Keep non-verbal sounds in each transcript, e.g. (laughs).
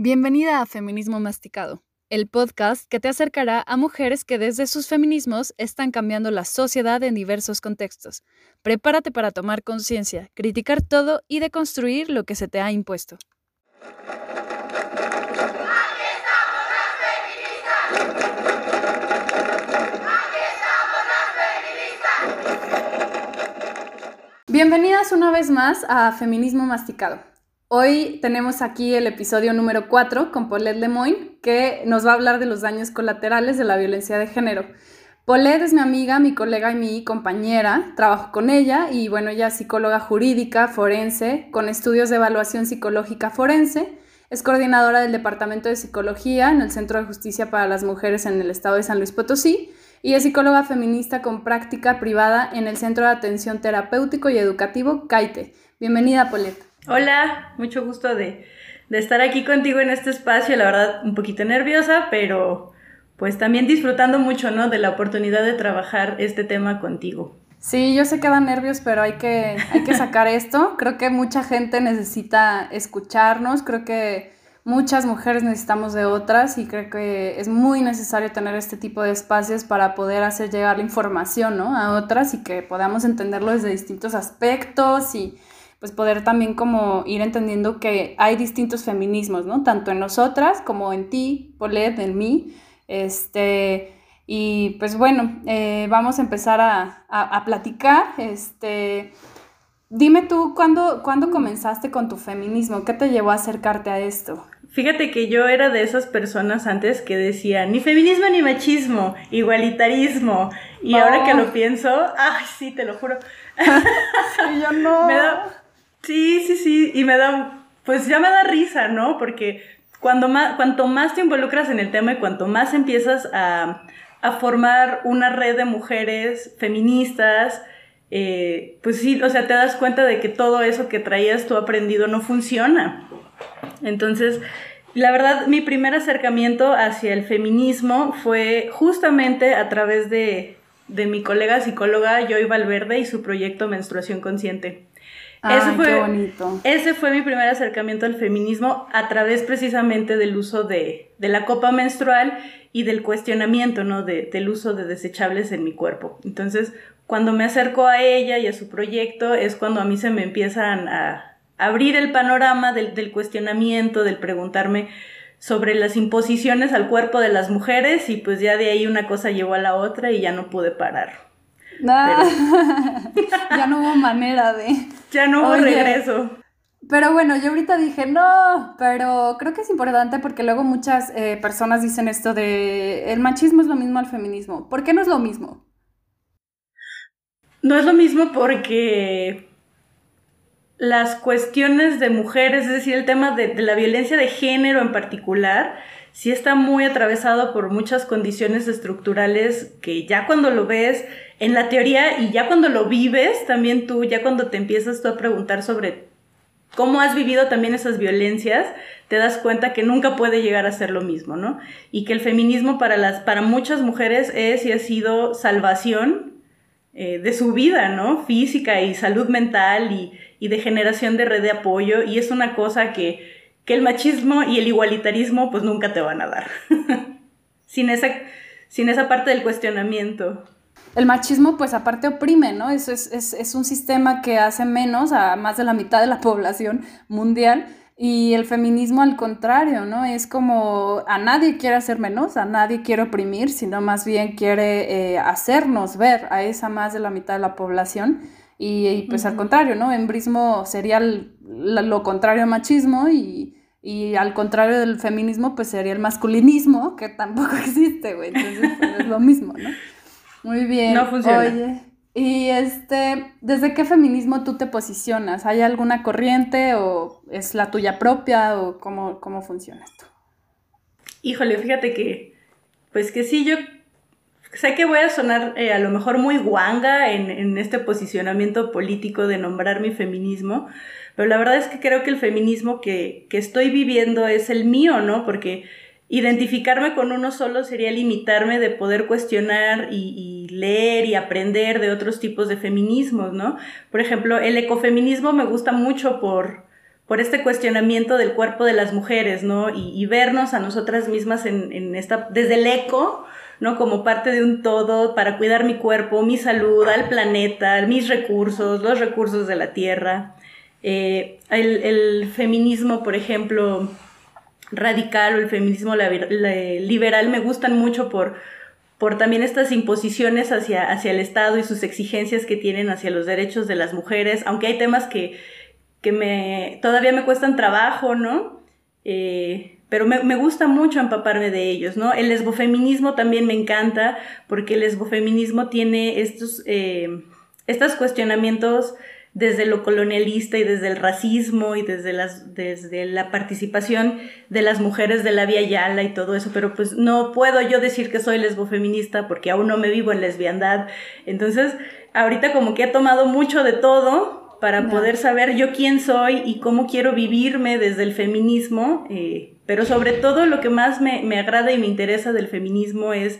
Bienvenida a Feminismo Masticado, el podcast que te acercará a mujeres que desde sus feminismos están cambiando la sociedad en diversos contextos. Prepárate para tomar conciencia, criticar todo y deconstruir lo que se te ha impuesto. Bienvenidas una vez más a Feminismo Masticado. Hoy tenemos aquí el episodio número 4 con Paulette Lemoyne, que nos va a hablar de los daños colaterales de la violencia de género. Paulette es mi amiga, mi colega y mi compañera. Trabajo con ella y bueno, ella es psicóloga jurídica, forense, con estudios de evaluación psicológica forense. Es coordinadora del Departamento de Psicología en el Centro de Justicia para las Mujeres en el Estado de San Luis Potosí y es psicóloga feminista con práctica privada en el Centro de Atención Terapéutico y Educativo CAITE. Bienvenida, Paulette. Hola, mucho gusto de, estar aquí contigo en este espacio, la verdad un poquito nerviosa, pero pues también disfrutando mucho, ¿no? De la oportunidad de trabajar este tema contigo. Sí, yo sé que da nervios, pero hay que, hay que sacar (laughs) esto. Creo que mucha gente necesita escucharnos, creo que muchas mujeres necesitamos de otras y creo que es muy necesario tener este tipo de espacios para poder hacer llegar la información, ¿no? A otras y que podamos entenderlo desde distintos aspectos y pues poder también como ir entendiendo que hay distintos feminismos, ¿no? Tanto en nosotras como en ti, Paulette, en mí. Este, y pues bueno, eh, vamos a empezar a, platicar. Este, dime tú, ¿cuándo, ¿cuándo comenzaste con tu feminismo? ¿Qué te llevó a acercarte a esto? Fíjate que yo era de esas personas antes que decían ni feminismo ni machismo, igualitarismo. Y ahora que lo pienso, ay, sí, te lo juro. (laughs) y yo no. (laughs) Me da, Sí, sí, sí, y me da, pues ya me da risa, ¿no? Porque cuando más, cuanto más te involucras en el tema y cuanto más empiezas a, formar una red de mujeres feministas, eh, pues sí, o sea, te das cuenta de que todo eso que traías tú aprendido no funciona. Entonces, la verdad, mi primer acercamiento hacia el feminismo fue justamente a través de, de mi colega psicóloga Joy Valverde y su proyecto Menstruación Consciente ese fue, qué bonito. Ese fue mi primer acercamiento al feminismo a través precisamente del uso de, la copa menstrual y del cuestionamiento, ¿no? del uso de desechables en mi cuerpo. Entonces, cuando me acerco a ella y a su proyecto, es cuando a mí se me empiezan a abrir el panorama del, del cuestionamiento, del preguntarme sobre las imposiciones al cuerpo de las mujeres y pues ya de ahí una cosa llevó a la otra y ya no pude parar. (laughs) ya no hubo manera de. Ya no hubo regreso. Pero bueno, yo ahorita dije, no, pero creo que es importante porque luego muchas eh, personas dicen esto de el machismo es lo mismo al feminismo. ¿Por qué no es lo mismo? No es lo mismo porque las cuestiones de mujeres, es decir, el tema de, de la violencia de género en particular, sí está muy atravesado por muchas condiciones estructurales que ya cuando lo ves en la teoría y ya cuando lo vives, también tú, ya cuando te empiezas tú a preguntar sobre cómo has vivido también esas violencias, te das cuenta que nunca puede llegar a ser lo mismo, ¿no? Y que el feminismo para, las, para muchas mujeres es y ha sido salvación eh, de su vida, ¿no? Física y salud mental y, y, de generación de red de apoyo. Y es una cosa que, que el machismo y el igualitarismo pues nunca te van a dar. (laughs) sin, esa, sin esa parte del cuestionamiento el machismo pues aparte oprime, ¿no? Eso es, es, es, un sistema que hace menos a más de la mitad de la (laughs) población mundial y el feminismo al contrario, ¿no? Es como a nadie quiere hacer menos, a nadie quiere oprimir, sino más bien quiere eh, hacernos ver a esa más de la mitad de la población y, pues al contrario, ¿no? Embrismo sería lo contrario al machismo y... Y al contrario del feminismo, pues sería el masculinismo, que tampoco (laughs) existe, güey. Entonces, pues, es lo mismo, ¿no? Muy bien. No funciona. Oye, y este, ¿desde qué feminismo tú te posicionas? ¿Hay alguna corriente o es la tuya propia o cómo, cómo funciona esto? Híjole, fíjate que, pues que sí, yo sé que voy a sonar eh, a lo mejor muy guanga en, en, este posicionamiento político de nombrar mi feminismo, pero la verdad es que creo que el feminismo que, que estoy viviendo es el mío, ¿no? Porque identificarme con uno solo sería limitarme de poder cuestionar y, leer y aprender de otros tipos de feminismos, ¿no? Por ejemplo, el ecofeminismo me gusta mucho por, por este cuestionamiento del cuerpo de las mujeres, ¿no? Y, vernos a nosotras mismas en, esta, desde el eco, ¿no? Como parte de un todo para cuidar mi cuerpo, mi salud, al planeta, mis recursos, los recursos de la tierra. Eh, el, feminismo, por ejemplo, radical o el feminismo liberal me gustan mucho por, por también estas imposiciones hacia, hacia el Estado y sus exigencias que tienen hacia los derechos de las mujeres, aunque hay temas que que me, todavía me cuestan trabajo, ¿no? Eh, pero me, gusta mucho empaparme de ellos, ¿no? El lesbofeminismo también me encanta porque el lesbofeminismo tiene estos, eh, estos cuestionamientos desde lo colonialista y desde el racismo y desde, las, desde la participación de las mujeres de la Vía Yala y todo eso, pero pues no puedo yo decir que soy lesbofeminista porque aún no me vivo en lesbiandad. Entonces, ahorita como que he tomado mucho de todo para poder saber yo quién soy y cómo quiero vivirme desde el feminismo, eh, pero sobre todo lo que más me, me, agrada y me interesa del feminismo es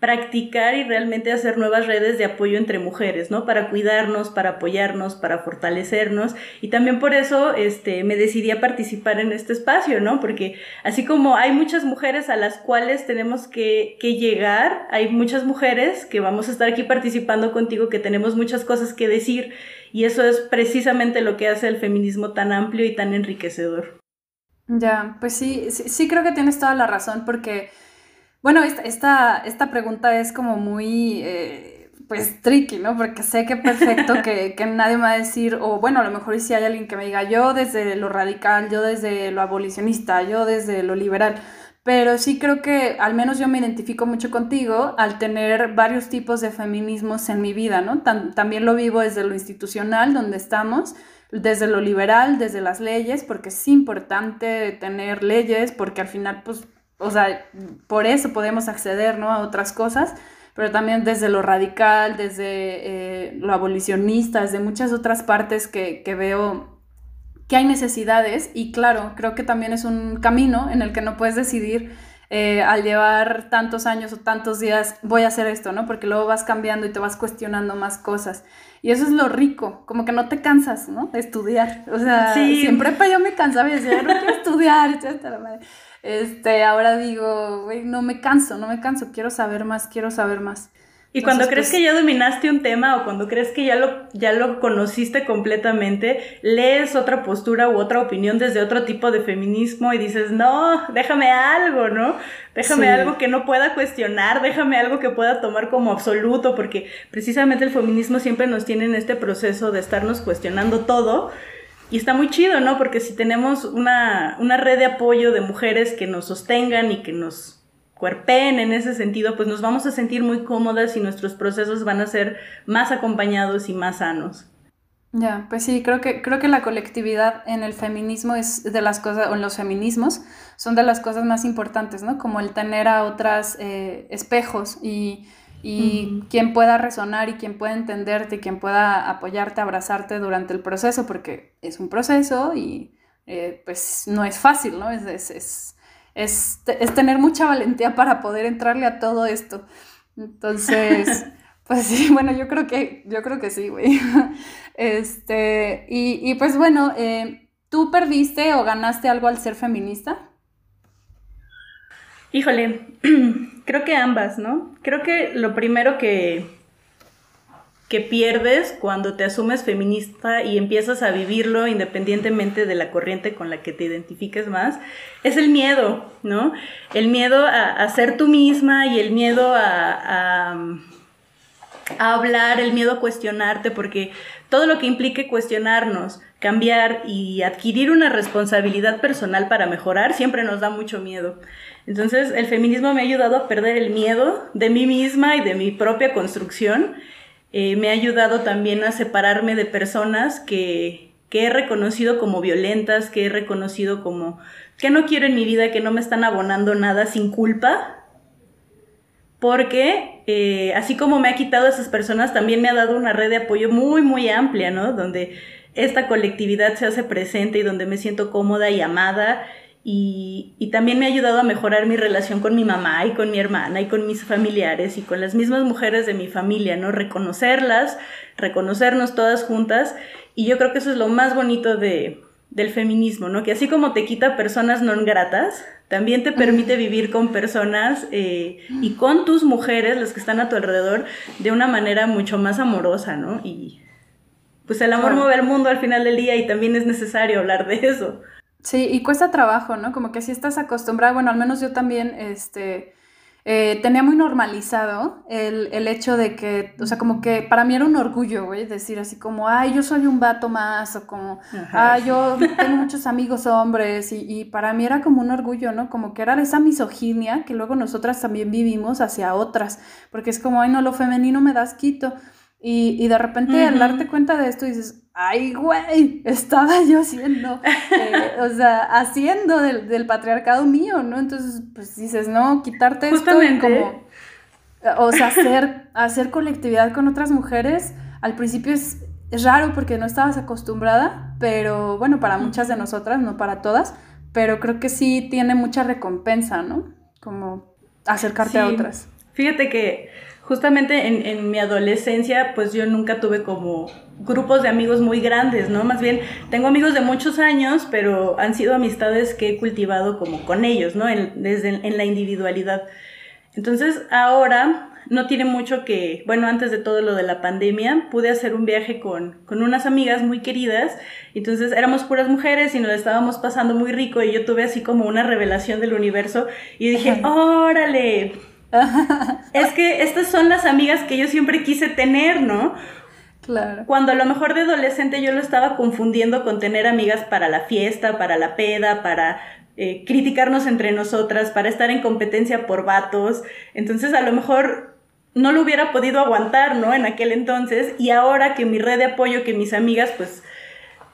practicar y realmente hacer nuevas redes de apoyo entre mujeres, ¿no? Para cuidarnos, para apoyarnos, para fortalecernos. Y también por eso este, me decidí a participar en este espacio, ¿no? Porque así como hay muchas mujeres a las cuales tenemos que, que llegar, hay muchas mujeres que vamos a estar aquí participando contigo, que tenemos muchas cosas que decir. Y eso es precisamente lo que hace el feminismo tan amplio y tan enriquecedor. Ya, pues sí, sí, sí creo que tienes toda la razón porque bueno, esta, esta, pregunta es como muy, eh, pues, tricky, ¿no? Porque sé que perfecto (laughs) que, que, nadie me va a decir, o bueno, a lo mejor si hay alguien que me diga, yo desde lo radical, yo desde lo abolicionista, yo desde lo liberal. Pero sí creo que al menos yo me identifico mucho contigo al tener varios tipos de feminismos en mi vida, ¿no? también lo vivo desde lo institucional, donde estamos, desde lo liberal, desde las leyes, porque es importante tener leyes, porque al final, pues, o sea, por eso podemos acceder ¿no? a otras cosas, pero también desde lo radical, desde eh, lo abolicionista, desde muchas otras partes que, que veo que hay necesidades y claro, creo que también es un camino en el que no puedes decidir eh, al llevar tantos años o tantos días, voy a hacer esto, ¿no? Porque luego vas cambiando y te vas cuestionando más cosas. Y eso es lo rico, como que no te cansas, ¿no? De estudiar. O sea, siempre para yo me cansaba y decía, no quiero estudiar, etcétera. Este, ahora digo, güey, no me canso, no me canso, quiero saber más, quiero saber más. Y cuando crees pues que ya dominaste un tema o cuando crees que ya lo, ya lo conociste completamente, lees otra postura u otra opinión desde otro tipo de feminismo y dices, no, déjame algo, ¿no? Déjame algo que no pueda cuestionar, déjame algo que pueda tomar como absoluto, porque precisamente el feminismo siempre nos tiene en este proceso de estarnos cuestionando todo. Y está muy chido, ¿no? Porque si tenemos una, una red de apoyo de mujeres que nos sostengan y que nos cuerpen en ese sentido, pues nos vamos a sentir muy cómodas y nuestros procesos van a ser más acompañados y más sanos. Ya, pues sí, creo que, creo que la colectividad en el feminismo es de las cosas, o en los feminismos, son de las cosas más importantes, ¿no? Como el tener a otras eh, espejos y, y quien pueda resonar y quien pueda entenderte y quien pueda apoyarte, abrazarte durante el proceso, porque es un proceso y eh, pues no es fácil, ¿no? es, es es, tener mucha valentía para poder entrarle a todo esto. Entonces, (laughs) pues sí, bueno, yo creo que, yo creo que sí, güey. (laughs) Este, y, pues bueno, eh, ¿tú perdiste o ganaste algo al ser feminista? Híjole, (clears throat) creo que ambas, ¿no? Creo que lo primero que, que pierdes cuando te asumes feminista y empiezas a vivirlo independientemente de la corriente con la que te identifiques más, es el miedo, ¿no? El miedo a, ser tú misma y el miedo a, a, hablar, el miedo a cuestionarte, porque todo lo que implique cuestionarnos, cambiar y adquirir una responsabilidad personal para mejorar siempre nos da mucho miedo. Entonces, el feminismo me ha ayudado a perder el miedo de mí misma y de mi propia construcción eh, me ha ayudado también a separarme de personas que, he reconocido como violentas, que he reconocido como que no quiero en mi vida, que no me están abonando nada sin culpa. Porque eh, así como me ha quitado a esas personas, también me ha dado una red de apoyo muy, muy amplia, ¿no? Donde esta colectividad se hace presente y donde me siento cómoda y amada y, también me ha ayudado a mejorar mi relación con mi mamá y con mi hermana y con mis familiares y con las mismas mujeres de mi familia, ¿no? Reconocerlas, reconocernos todas juntas. Y yo creo que eso es lo más bonito de, del feminismo, ¿no? Que así como te quita personas no gratas, también te permite vivir con personas eh, y con tus mujeres, las que están a tu alrededor, de una manera mucho más amorosa, ¿no? Y pues el amor mueve el mundo al final del día y también es necesario hablar de eso. Sí, y cuesta trabajo, ¿no? Como que si estás acostumbrada, bueno, al menos yo también, este, eh, tenía muy normalizado el, el, hecho de que, o sea, como que para mí era un orgullo, güey, decir así como, ay, yo soy un vato más, o como, ay, yo tengo muchos amigos hombres, y, y, para mí era como un orgullo, ¿no? Como que era esa misoginia que luego nosotras también vivimos hacia otras, porque es como, ay, no, lo femenino me das quito. Y, y de repente al darte cuenta de esto dices, ay, güey, estaba (laughs) yo haciendo, eh, o sea, haciendo del, del, patriarcado mío, ¿no? Entonces, pues dices, no, quitarte Justamente. esto como, o sea, hacer, hacer colectividad con otras mujeres, al principio es, es raro porque no estabas acostumbrada, pero bueno, para muchas de nosotras, no para todas, pero creo que sí tiene mucha recompensa, ¿no? Como acercarte sí. a otras. Fíjate que justamente en, en, mi adolescencia, pues yo nunca tuve como grupos de amigos muy grandes, ¿no? Más bien, tengo amigos de muchos años, pero han sido amistades que he cultivado como con ellos, ¿no? En, desde en la individualidad. Entonces, ahora no tiene mucho que, bueno, antes de todo lo de la pandemia, pude hacer un viaje con, con unas amigas muy queridas, entonces éramos puras mujeres y nos estábamos pasando muy rico y yo tuve así como una revelación del universo y dije, órale, es que estas son las amigas que yo siempre quise tener, ¿no? Claro. Cuando a lo mejor de adolescente yo lo estaba confundiendo con tener amigas para la fiesta, para la peda, para eh, criticarnos entre nosotras, para estar en competencia por vatos. Entonces a lo mejor no lo hubiera podido aguantar, ¿no? En aquel entonces. Y ahora que mi red de apoyo, que mis amigas, pues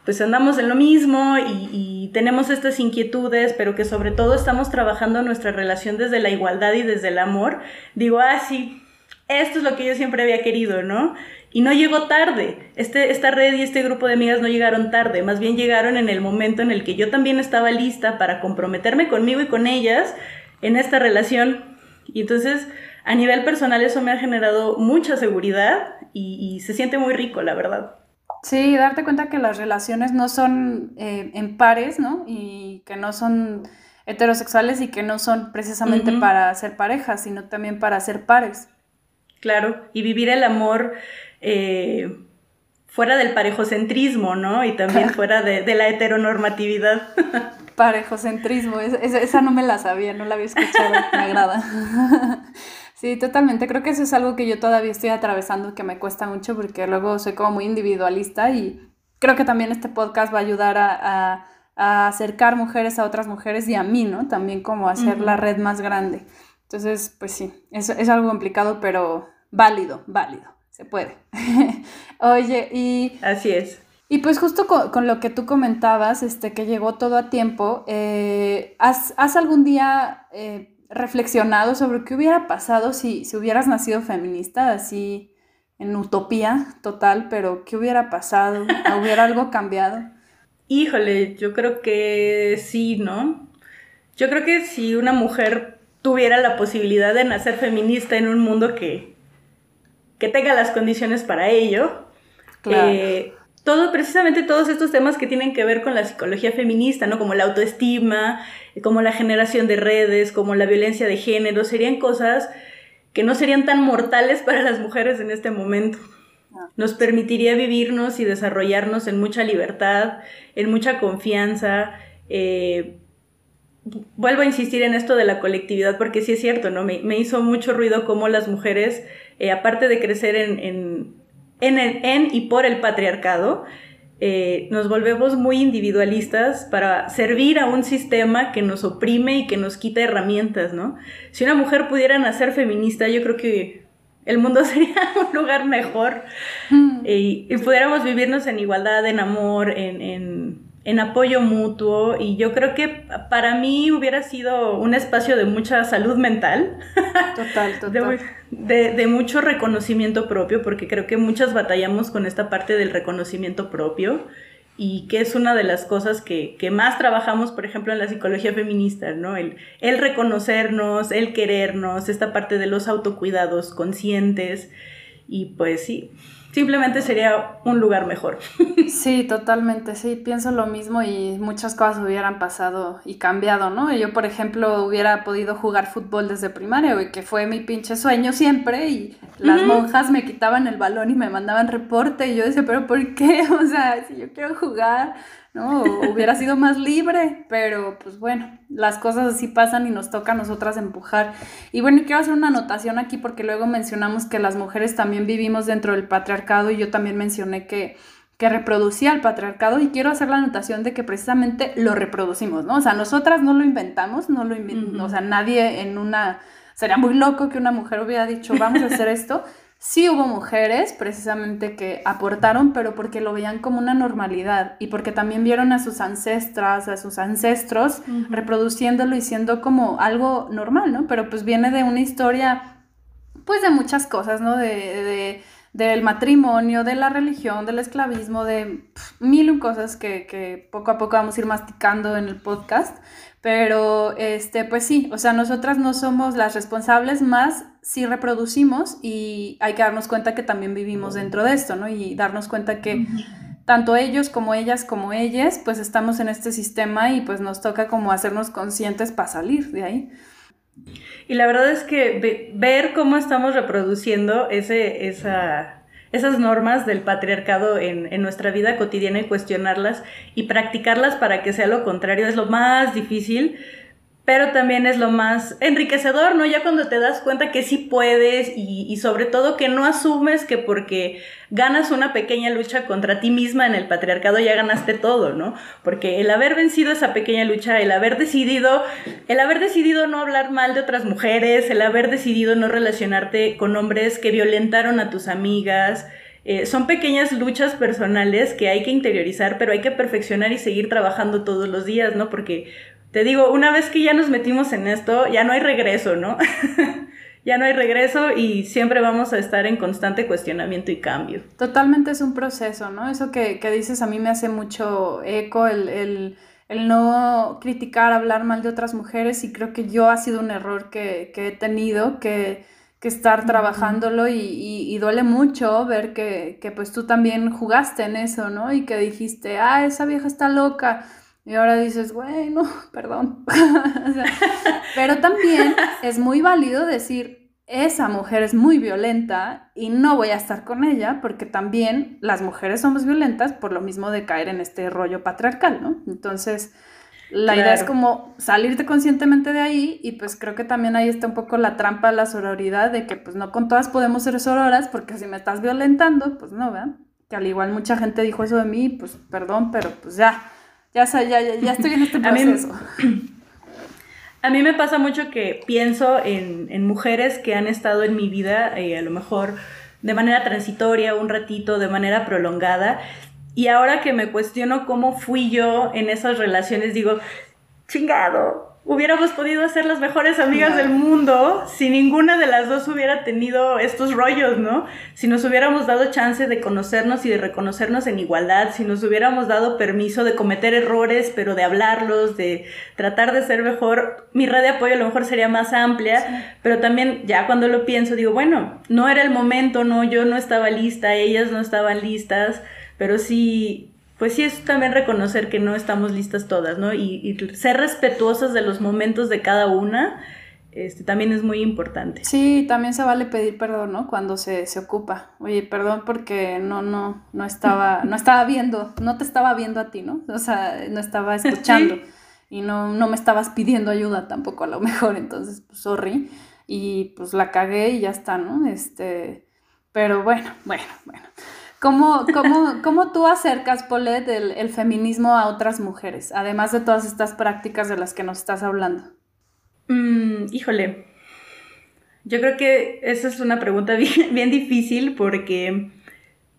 pues andamos en lo mismo y, tenemos estas inquietudes, pero que sobre todo estamos trabajando nuestra relación desde la igualdad y desde el amor, digo, ah, sí, esto es lo que yo siempre había querido, ¿no? Y no llegó tarde. Este, esta red y este grupo de amigas no llegaron tarde, más bien llegaron en el momento en el que yo también estaba lista para comprometerme conmigo y con ellas en esta relación. Y entonces, a nivel personal, eso me ha generado mucha seguridad y se siente muy rico, la verdad. Sí, darte cuenta que las relaciones no son eh, en pares, ¿no? Y que no son heterosexuales y que no son precisamente uh -huh. para ser parejas, sino también para ser pares. Claro, y vivir el amor eh, fuera del parejocentrismo, ¿no? Y también (laughs) fuera de, de la heteronormatividad. Parejocentrismo, es, es, esa no me la sabía, no la había escuchado, me agrada. (laughs) Sí, totalmente. Creo que eso es algo que yo todavía estoy atravesando, que me cuesta mucho porque luego soy como muy individualista y creo que también este podcast va a ayudar a, a, a acercar mujeres a otras mujeres y a mí, ¿no? También como hacer uh -huh. la red más grande. Entonces, pues sí, es, es algo complicado, pero válido, válido, se puede. (laughs) Oye, y... Así es. Y pues justo con, con, lo que tú comentabas, este, que llegó todo a tiempo, eh, ¿has, ¿has, algún día... Eh, reflexionado sobre qué hubiera pasado si, si hubieras nacido feminista, así en utopía total, pero qué hubiera pasado, hubiera algo cambiado. Híjole, yo creo que sí, ¿no? Yo creo que si una mujer tuviera la posibilidad de nacer feminista en un mundo que, que tenga las condiciones para ello, claro. eh, todo, precisamente todos estos temas que tienen que ver con la psicología feminista, ¿no? Como la autoestima, como la generación de redes, como la violencia de género, serían cosas que no serían tan mortales para las mujeres en este momento. Nos permitiría vivirnos y desarrollarnos en mucha libertad, en mucha confianza. Eh, vuelvo a insistir en esto de la colectividad porque sí es cierto, ¿no? Me, me hizo mucho ruido cómo las mujeres, eh, aparte de crecer en, en en, el, en y por el patriarcado, eh, nos volvemos muy individualistas para servir a un sistema que nos oprime y que nos quita herramientas, ¿no? Si una mujer pudiera nacer feminista, yo creo que el mundo (laughs) sería un lugar mejor mm. y, y, pudiéramos vivirnos en igualdad, en amor, en, en en apoyo mutuo y yo creo que para mí hubiera sido un espacio de mucha salud mental. (laughs) Total, total. De, de, de, mucho reconocimiento propio, porque creo que muchas batallamos con esta parte del reconocimiento propio y que es una de las cosas que, que más trabajamos, por ejemplo, en la psicología feminista, ¿no? El, el reconocernos, el querernos, esta parte de los autocuidados conscientes y pues sí, simplemente sería un lugar mejor. (laughs) Sí, totalmente, sí, pienso lo mismo y muchas cosas hubieran pasado y cambiado, ¿no? Yo, por ejemplo, hubiera podido jugar fútbol desde primaria, güey, que fue mi pinche sueño siempre y las monjas me quitaban el balón y me mandaban reporte y yo decía, pero ¿por qué? (laughs) O sea, si yo quiero jugar, ¿no? hubiera sido más libre, pero pues bueno, las cosas así pasan y nos toca a nosotras empujar. Y bueno, quiero hacer una anotación aquí porque luego mencionamos que las mujeres también vivimos dentro del patriarcado y yo también mencioné que que reproducía el patriarcado y quiero hacer la anotación de que precisamente lo reproducimos, ¿no? O sea, nosotras no lo inventamos, no lo inventamos, o sea, nadie en una, sería muy loco que una mujer hubiera dicho, vamos a hacer esto, Sí hubo mujeres precisamente que aportaron, pero porque lo veían como una normalidad y porque también vieron a sus ancestras, a sus ancestros reproduciéndolo y siendo como algo normal, ¿no? Pero pues viene de una historia, pues de muchas cosas, ¿no? De, del matrimonio, de la religión, del esclavismo, de mil cosas que, que poco a poco vamos a ir masticando en el podcast. Pero, este, pues sí, o sea, nosotras no somos las responsables, más si reproducimos y hay que darnos cuenta que también vivimos dentro de esto, ¿no? Y darnos cuenta que tanto ellos como ellas como ellas, pues estamos en este sistema y pues nos toca como hacernos conscientes para salir de ahí. Y la verdad es que ver cómo estamos reproduciendo ese, esa esas normas del patriarcado en, en, nuestra vida cotidiana y cuestionarlas y practicarlas para que sea lo contrario es lo más difícil, pero también es lo más enriquecedor, ¿no? Ya cuando te das cuenta que sí puedes y, sobre todo que no asumes que porque ganas una pequeña lucha contra ti misma en el patriarcado ya ganaste todo, ¿no? Porque el haber vencido esa pequeña lucha, el haber decidido, el haber decidido no hablar mal de otras mujeres, el haber decidido no relacionarte con hombres que violentaron a tus amigas, eh, son pequeñas luchas personales que hay que interiorizar, pero hay que perfeccionar y seguir trabajando todos los días, ¿no? Porque te digo, una vez que ya nos metimos en esto, ya no hay regreso, ¿no? (laughs) ya no hay regreso y siempre vamos a estar en constante cuestionamiento y cambio. Totalmente es un proceso, ¿no? Eso que, dices a mí me hace mucho eco, el, el, el, no criticar, hablar mal de otras mujeres y creo que yo ha sido un error que, que he tenido, que, que estar trabajándolo y, y, duele mucho ver que, que pues tú también jugaste en eso, ¿no? Y que dijiste, ah, esa vieja está loca y ahora dices, bueno, (laughs) perdón. (laughs) pero también es muy válido decir, esa mujer es muy violenta y no voy a estar con ella porque también las mujeres somos violentas por lo mismo de caer en este rollo patriarcal, ¿no? Entonces, la idea es como salirte conscientemente de ahí y pues creo que también ahí está un poco la trampa de la sororidad de que pues no con todas podemos ser sororas porque si me estás violentando, pues no, ¿verdad? Que al igual mucha gente dijo eso de mí, pues perdón, pero pues ya ya, ya, ya, estoy en este (laughs) proceso. (clears throat) A mí, me pasa mucho que pienso en, mujeres que han estado en mi vida, eh, a lo mejor de manera transitoria, un ratito, de manera prolongada, y ahora que me cuestiono cómo fui yo en esas relaciones, digo, chingado, hubiéramos podido ser las mejores amigas del mundo si ninguna de las dos hubiera tenido estos rollos, ¿no? Si nos hubiéramos dado chance de conocernos y de reconocernos en igualdad, si nos hubiéramos dado permiso de cometer errores, pero de hablarlos, de tratar de ser mejor, mi red de apoyo a lo mejor sería más amplia, pero también ya cuando lo pienso digo, bueno, no era el momento, no, yo no estaba lista, ellas no estaban listas, pero sí pues sí es también reconocer que no estamos listas todas, ¿no? Y, ser respetuosas de los momentos de cada una, este, también es muy importante. Sí, también se vale pedir perdón, ¿no? Cuando se, ocupa. Oye, perdón porque no, no, no estaba, (laughs) no estaba viendo, no te estaba viendo a ti, ¿no? O sea, no estaba escuchando. Y no, no me estabas pidiendo ayuda tampoco a lo (laughs) mejor, entonces, pues, sorry. Y pues la cagué y ya está, ¿no? Este, pero bueno, bueno, bueno. ¿Cómo, cómo, cómo tú acercas, Paulette, el, feminismo a otras mujeres, además de todas estas prácticas de las que nos estás hablando? Mm, híjole, yo creo que esa es una pregunta (laughs) bien, bien difícil porque,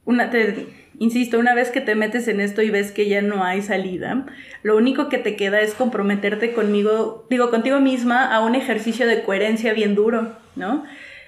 una, te, insisto, una vez que te metes en esto y ves que ya no hay salida, lo único que te queda es comprometerte conmigo, digo, contigo misma a un ejercicio de coherencia bien duro, ¿no?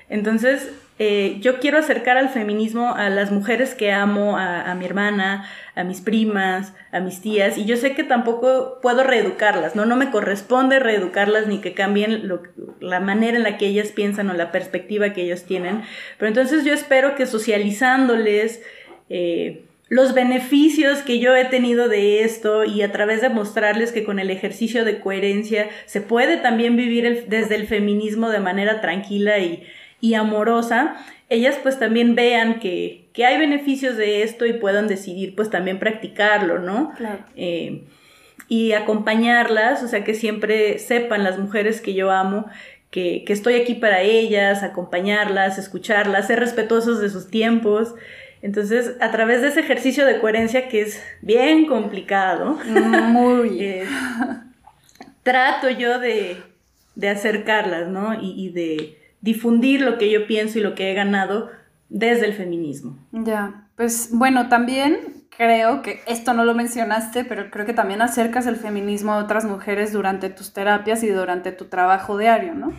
Entonces, eh, yo quiero acercar al feminismo a las mujeres que amo, a, mi hermana, a mis primas, a mis tías, y yo sé que tampoco puedo reeducarlas, ¿no? No me corresponde reeducarlas ni que cambien la manera en la que ellas piensan o la perspectiva que ellos tienen, pero entonces yo espero que socializándoles, eh, los beneficios que yo he tenido de esto y a través de mostrarles que con el ejercicio de coherencia se puede también vivir desde el feminismo de manera tranquila y, amorosa, ellas pues también vean que, hay beneficios de esto y puedan decidir pues también practicarlo, ¿no? Eh, y acompañarlas, o sea, que siempre sepan las mujeres que yo amo que, que estoy aquí para ellas, acompañarlas, escucharlas, ser respetuosos de sus tiempos. Entonces, a través de ese ejercicio de coherencia que es bien complicado, muy (laughs) eh, trato yo de, acercarlas, ¿no? Y, de difundir lo que yo pienso y lo que he ganado desde el feminismo. Ya, pues bueno, también creo que esto no lo mencionaste, pero creo que también acercas el feminismo a otras mujeres durante tus terapias y durante tu trabajo diario, ¿no?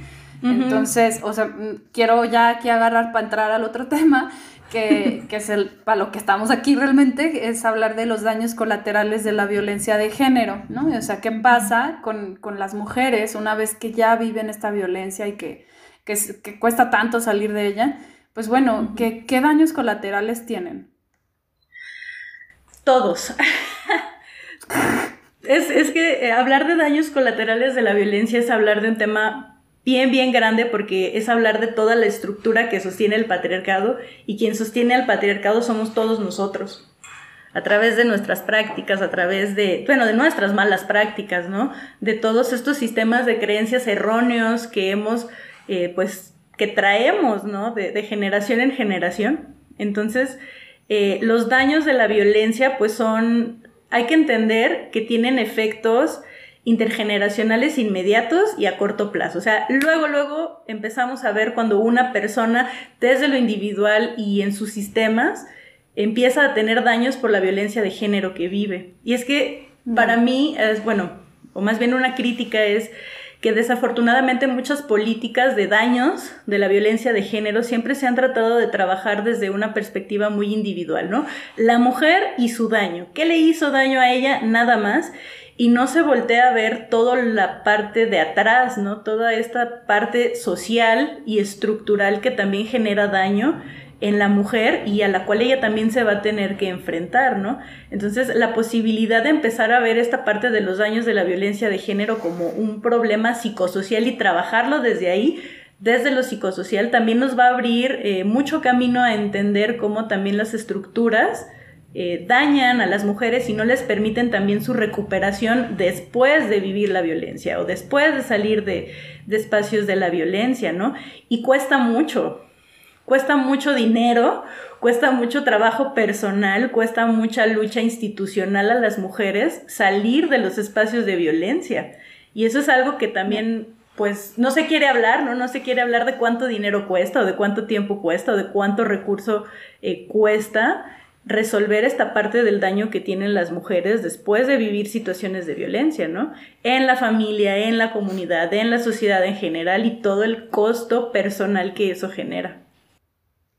Entonces, o sea, mm, quiero ya aquí agarrar para entrar al otro (laughs) tema, que, es el, para lo que estamos aquí realmente, es hablar de los daños colaterales de la violencia de género, ¿no? O sea, ¿qué pasa con, las mujeres una vez que ya viven esta violencia y que, que, cuesta tanto salir de ella? Pues bueno, ¿qué, ¿qué daños colaterales tienen? Todos. (laughs) es, es, que eh, hablar de daños colaterales de la violencia es hablar de un tema bien, bien grande porque es hablar de toda la estructura que sostiene el patriarcado y quien sostiene al patriarcado somos todos nosotros a través de nuestras prácticas, a través de, bueno, de nuestras malas prácticas, ¿no? De todos estos sistemas de creencias erróneos que hemos, eh, pues, que traemos, ¿no? De, generación en generación. Entonces, eh, los daños de la violencia, pues son, hay que entender que tienen efectos intergeneracionales inmediatos y a corto plazo. O sea, luego, luego empezamos a ver cuando una persona desde lo individual y en sus sistemas empieza a tener daños por la violencia de género que vive. Y es que para mí es, bueno, o más bien una crítica es que desafortunadamente muchas políticas de daños de la violencia de género siempre se han tratado de trabajar desde una perspectiva muy individual, ¿no? La mujer y su daño. ¿Qué le hizo daño a ella? Nada más y no se voltea a ver toda la parte de atrás, ¿no? Toda esta parte social y estructural que también genera daño en la mujer y a la cual ella también se va a tener que enfrentar, ¿no? Entonces, la posibilidad de empezar a ver esta parte de los daños de la violencia de género como un problema psicosocial y trabajarlo desde ahí, desde lo psicosocial, también nos va a abrir eh, mucho camino a entender cómo también las estructuras eh, dañan a las mujeres y no les permiten también su recuperación después de vivir la violencia o después de salir de, espacios de la violencia, ¿no? Y cuesta mucho, cuesta mucho dinero, cuesta mucho trabajo personal, cuesta mucha lucha institucional a las mujeres salir de los espacios de violencia. Y eso es algo que también, pues, no se quiere hablar, ¿no? No se quiere hablar de cuánto dinero cuesta o de cuánto tiempo cuesta o de cuánto recurso eh, cuesta resolver esta parte del daño que tienen las mujeres después de vivir situaciones de violencia, ¿no? En la familia, en la comunidad, en la sociedad en general y todo el costo personal que eso genera.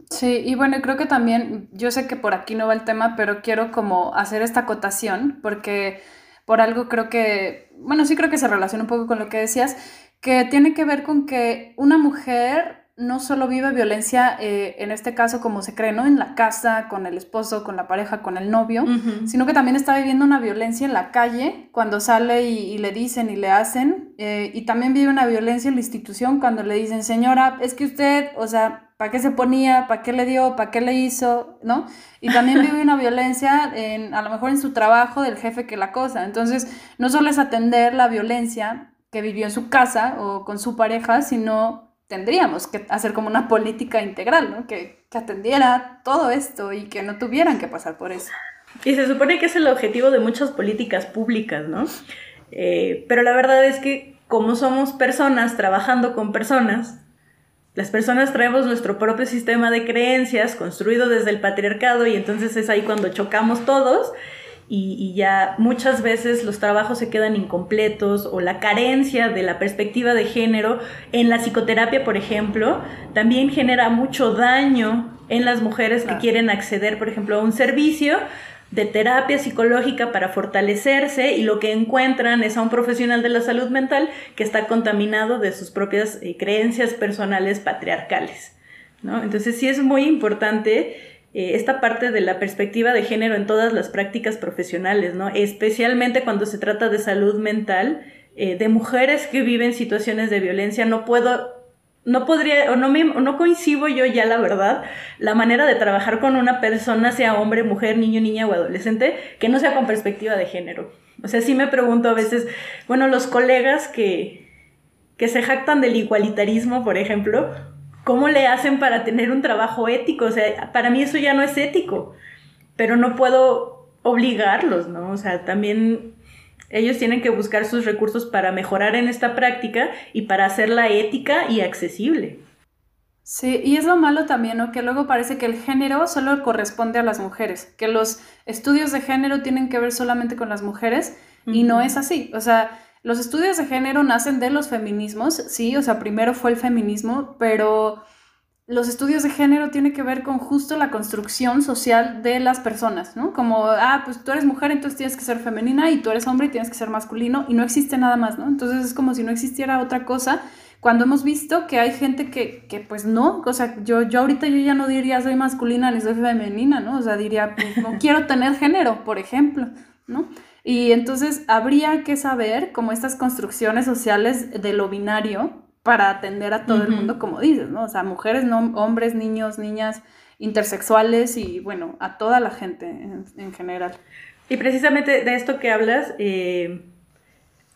Sí, y bueno, creo que también, yo sé que por aquí no va el tema, pero quiero como hacer esta acotación, porque por algo creo que, bueno, sí creo que se relaciona un poco con lo que decías, que tiene que ver con que una mujer no solo vive violencia, eh, en este caso como se cree, ¿no? En la casa, con el esposo, con la pareja, con el novio, sino que también está viviendo una violencia en la calle cuando sale y, le dicen y le hacen, eh, y también vive una violencia en la institución cuando le dicen, señora, es que usted, o sea, ¿para qué se ponía? ¿Para qué le dio? ¿Para qué le hizo? ¿No? Y también vive una violencia en, a lo mejor en su trabajo del jefe que la cosa. Entonces, no solo es atender la violencia que vivió en su casa o con su pareja, sino tendríamos que hacer como una política integral, ¿no? Que, atendiera todo esto y que no tuvieran que pasar por eso. Y se supone que es el objetivo de muchas políticas públicas, ¿no? Eh, pero la verdad es que como somos personas trabajando con personas, las personas traemos nuestro propio sistema de creencias construido desde el patriarcado y entonces es ahí cuando chocamos todos y, ya muchas veces los trabajos se quedan incompletos o la carencia de la perspectiva de género en la psicoterapia, por ejemplo, también genera mucho daño en las mujeres que quieren acceder, por ejemplo, a un servicio de terapia psicológica para fortalecerse y lo que encuentran es a un profesional de la salud mental que está contaminado de sus propias eh, creencias personales patriarcales. ¿no? Entonces sí es muy importante eh, esta parte de la perspectiva de género en todas las prácticas profesionales, ¿no? especialmente cuando se trata de salud mental, eh, de mujeres que viven situaciones de violencia. No puedo no podría, o no, me, no coincido yo ya, la verdad, la manera de trabajar con una persona, sea hombre, mujer, niño, niña o adolescente, que no sea con perspectiva de género. O sea, sí me pregunto a veces, bueno, los colegas que, que se jactan del igualitarismo, por ejemplo, ¿cómo le hacen para tener un trabajo ético? O sea, para mí eso ya no es ético, pero no puedo obligarlos, ¿no? O sea, también ellos tienen que buscar sus recursos para mejorar en esta práctica y para hacerla ética y accesible. Sí, y es lo malo también, ¿no? Que luego parece que el género solo corresponde a las mujeres, que los estudios de género tienen que ver solamente con las mujeres y no es así. O sea, los estudios de género nacen de los feminismos, sí, o sea, primero fue el feminismo, pero los estudios de género tienen que ver con justo la construcción social de las personas, ¿no? Como, ah, pues tú eres mujer, entonces tienes que ser femenina y tú eres hombre y tienes que ser masculino y no existe nada más, ¿no? Entonces es como si no existiera otra cosa cuando hemos visto que hay gente que, que pues no, o sea, yo, yo ahorita yo ya no diría soy masculina ni soy femenina, ¿no? O sea, diría, pues no (laughs) quiero tener género, por ejemplo, ¿no? Y entonces habría que saber como estas construcciones sociales de lo binario para atender a todo el mundo, como dices, ¿no? O sea, mujeres, no, hombres, niños, niñas, intersexuales y, bueno, a toda la gente en, general. Y precisamente de esto que hablas, eh,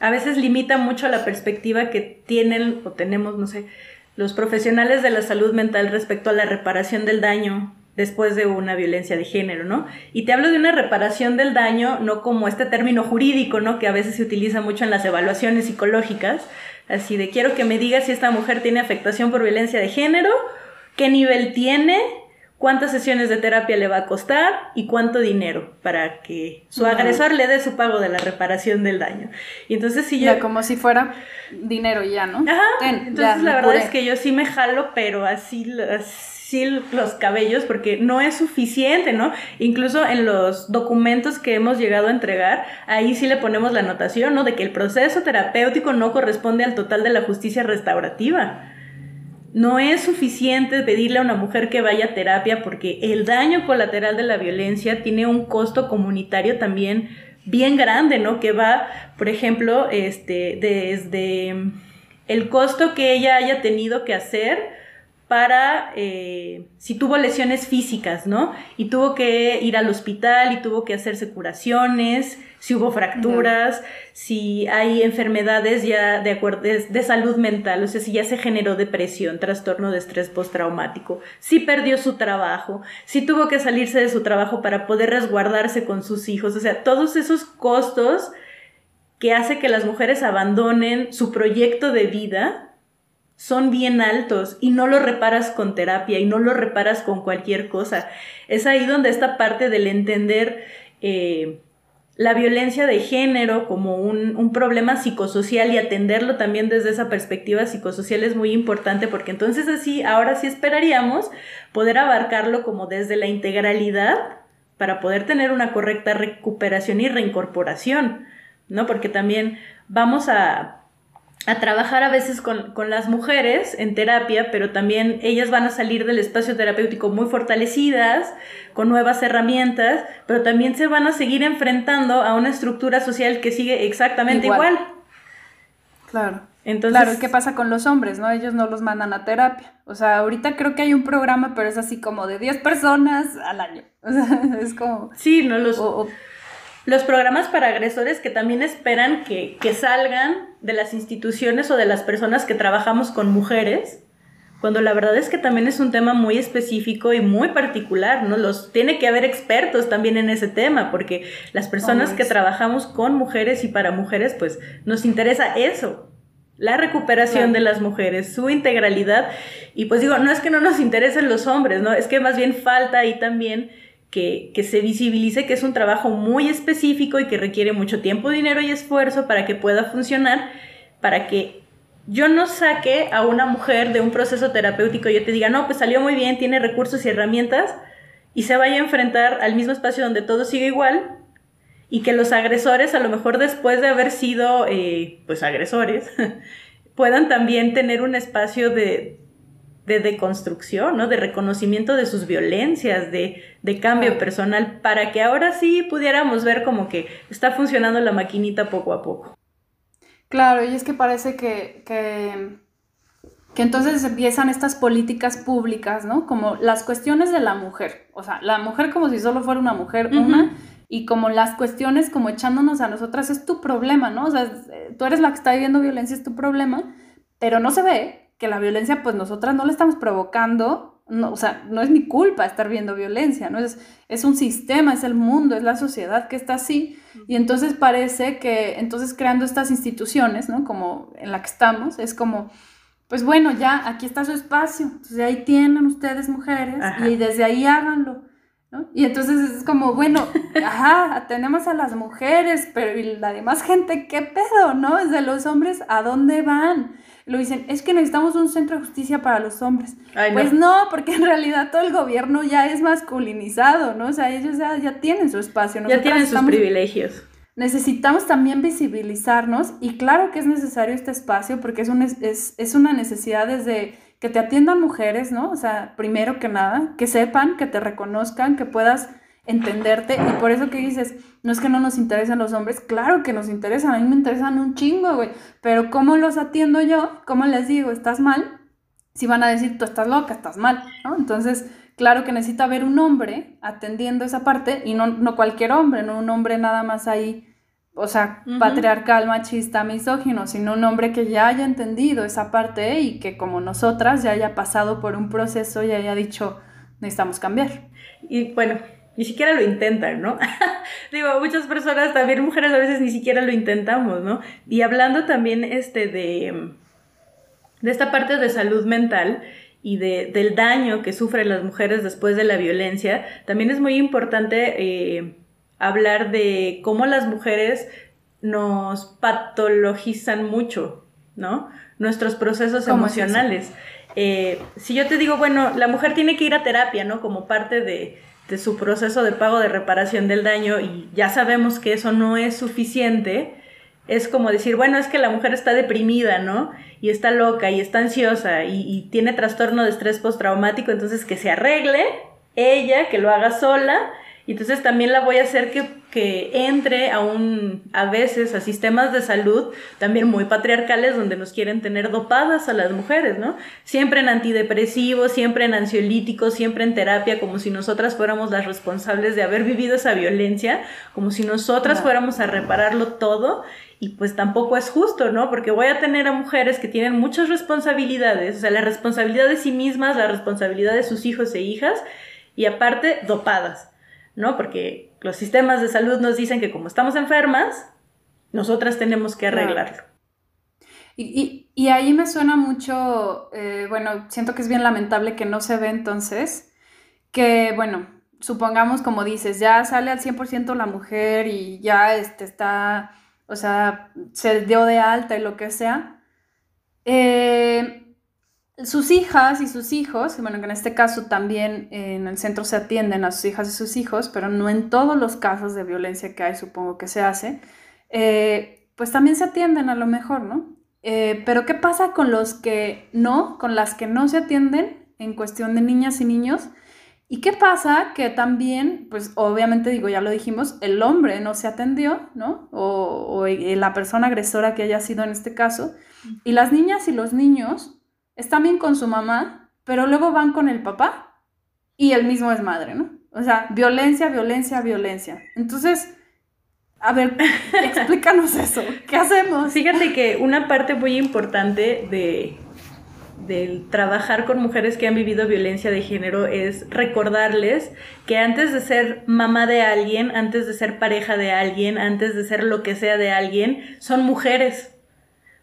a veces limita mucho la perspectiva que tienen o tenemos, no sé, los profesionales de la salud mental respecto a la reparación del daño después de una violencia de género, ¿no? Y te hablo de una reparación del daño, no como este término jurídico, ¿no? Que a veces se utiliza mucho en las evaluaciones psicológicas, Así de quiero que me digas si esta mujer tiene afectación por violencia de género, qué nivel tiene, cuántas sesiones de terapia le va a costar y cuánto dinero para que su agresor le dé su pago de la reparación del daño. Y entonces si yo... como si fuera dinero ya, ¿no? Ajá. entonces la verdad es que yo sí me jalo, pero así, así los cabellos porque no es suficiente, ¿no? Incluso en los documentos que hemos llegado a entregar, ahí sí le ponemos la anotación, ¿no? De que el proceso terapéutico no corresponde al total de la justicia restaurativa. No es suficiente pedirle a una mujer que vaya a terapia porque el daño colateral de la violencia tiene un costo comunitario también bien grande, ¿no? Que va, por ejemplo, este, desde el costo que ella haya tenido que hacer para eh, si tuvo lesiones físicas, ¿no? Y tuvo que ir al hospital y tuvo que hacerse curaciones, si hubo fracturas, si hay enfermedades ya de, de, salud mental, o sea, si ya se generó depresión, trastorno de estrés postraumático, si perdió su trabajo, si tuvo que salirse de su trabajo para poder resguardarse con sus hijos, o sea, todos esos costos que hace que las mujeres abandonen su proyecto de vida son bien altos y no lo reparas con terapia y no lo reparas con cualquier cosa. Es ahí donde esta parte del entender eh, la violencia de género como un, un, problema psicosocial y atenderlo también desde esa perspectiva psicosocial es muy importante porque entonces así, ahora sí esperaríamos poder abarcarlo como desde la integralidad para poder tener una correcta recuperación y reincorporación, ¿no? Porque también vamos a a trabajar a veces con, las mujeres en terapia, pero también ellas van a salir del espacio terapéutico muy fortalecidas, con nuevas herramientas, pero también se van a seguir enfrentando a una estructura social que sigue exactamente igual. Claro. Entonces, claro, ¿qué pasa con los hombres? ¿no? Ellos no los mandan a terapia. O sea, ahorita creo que hay un programa, pero es así como de 10 personas al año. (laughs) O sea, es como... Sí, no los los programas para agresores que también esperan que, salgan de las instituciones o de las personas que trabajamos con mujeres, cuando la verdad es que también es un tema muy específico y muy particular, ¿no? Los tiene que haber expertos también en ese tema, porque las personas que trabajamos con mujeres y para mujeres, pues nos interesa eso, la recuperación de las mujeres, su integralidad. Y pues digo, no es que no nos interesen los hombres, ¿no? Es que más bien falta ahí también que, que, se visibilice que es un trabajo muy específico y que requiere mucho tiempo, dinero y esfuerzo para que pueda funcionar, para que yo no saque a una mujer de un proceso terapéutico y yo te diga, no, pues salió muy bien, tiene recursos y herramientas, y se vaya a enfrentar al mismo espacio donde todo sigue igual, y que los agresores, a lo mejor después de haber sido, eh, pues, agresores, (laughs) puedan también tener un espacio de, de deconstrucción, ¿no? De reconocimiento de sus violencias, de, cambio personal, para que ahora sí pudiéramos ver como que está funcionando la maquinita poco a poco. Claro, y es que parece que, que, que entonces empiezan estas políticas públicas, ¿no? Como las cuestiones de la mujer, o sea, la mujer como si solo fuera una mujer, una, y como las cuestiones como echándonos a nosotras es tu problema, ¿no? O sea, tú eres la que está viviendo violencia, es tu problema, pero no se ve que la violencia pues nosotras no la estamos provocando, no, o sea, no es mi culpa estar viendo violencia, ¿no? Es, es un sistema, es el mundo, es la sociedad que está así. Y entonces parece que, entonces creando estas instituciones, ¿no? Como en la que estamos, es como, pues bueno, ya aquí está su espacio, entonces ahí tienen ustedes mujeres y desde ahí háganlo. ¿no? Y entonces es como, bueno, (laughs) ajá, tenemos a las mujeres, pero ¿y la demás gente qué pedo, no? Es de los hombres, ¿a dónde van? Lo dicen, es que necesitamos un centro de justicia para los hombres. Pues no, porque en realidad todo el gobierno ya es masculinizado, ¿no? O sea, ellos ya, ya tienen su espacio. ya tienen sus privilegios. Necesitamos también visibilizarnos y claro que es necesario este espacio porque es, un, es, es una necesidad desde que te atiendan mujeres, ¿no? O sea, primero que nada, que sepan, que te reconozcan, que puedas entenderte y por eso que dices, no es que no nos interesen los hombres, claro que nos interesan, a mí me interesan un chingo, güey, pero ¿cómo los atiendo yo? ¿Cómo les digo, estás mal? Si van a decir, tú estás loca, estás mal, ¿no? Entonces, claro que necesita haber un hombre atendiendo esa parte y no, no cualquier hombre, no un hombre nada más ahí, o sea, patriarcal, machista, misógino, sino un hombre que ya haya entendido esa parte y que como nosotras ya haya pasado por un proceso y haya dicho, necesitamos cambiar. Y bueno, ni siquiera lo intentan, ¿no? (laughs) Digo, muchas personas, también mujeres a veces ni siquiera lo intentamos, ¿no? Y hablando también este de, de esta parte de salud mental y de, del daño que sufren las mujeres después de la violencia, también es muy importante eh, hablar de cómo las mujeres nos patologizan mucho, ¿no? Nuestros procesos emocionales. Eh, si yo te digo, bueno, la mujer tiene que ir a terapia, ¿no? Como parte de de su proceso de pago de reparación del daño y ya sabemos que eso no es suficiente, es como decir, bueno, es que la mujer está deprimida, ¿no? Y está loca y está ansiosa y, y tiene trastorno de estrés postraumático, entonces que se arregle ella, que lo haga sola entonces también la voy a hacer que, que, entre a un, a veces, a sistemas de salud también muy patriarcales donde nos quieren tener dopadas a las mujeres, ¿no? Siempre en antidepresivos, siempre en ansiolíticos, siempre en terapia, como si nosotras fuéramos las responsables de haber vivido esa violencia, como si nosotras fuéramos a repararlo todo. Y pues tampoco es justo, ¿no? Porque voy a tener a mujeres que tienen muchas responsabilidades, o sea, la responsabilidad de sí mismas, la responsabilidad de sus hijos e hijas, y aparte dopadas. ¿No? Porque los sistemas de salud nos dicen que como estamos enfermas, nosotras tenemos que arreglarlo. Y, ahí me suena mucho, eh, bueno, siento que es bien lamentable que no se ve entonces, que bueno, supongamos como dices, ya sale al 100% la mujer y ya este, está, o sea, se dio de alta y lo que sea. Eh, sus hijas y sus hijos, bueno, que en este caso también en el centro se atienden a sus hijas y sus hijos, pero no en todos los casos de violencia que hay, supongo que se hace, eh, pues también se atienden a lo mejor, ¿no? Eh, pero ¿qué pasa con los que no, con las que no se atienden en cuestión de niñas y niños? ¿Y qué pasa? Que también, pues obviamente digo, ya lo dijimos, el hombre no se atendió, ¿no? O, o la persona agresora que haya sido en este caso. Y las niñas y los niños están bien con su mamá, pero luego van con el papá y el mismo es madre, ¿no? O sea, violencia, violencia, violencia. Entonces, a ver, (laughs) explícanos eso. ¿Qué hacemos? Fíjate que una parte muy importante de del trabajar con mujeres que han vivido violencia de género es recordarles que antes de ser mamá de alguien, antes de ser pareja de alguien, antes de ser lo que sea de alguien, son mujeres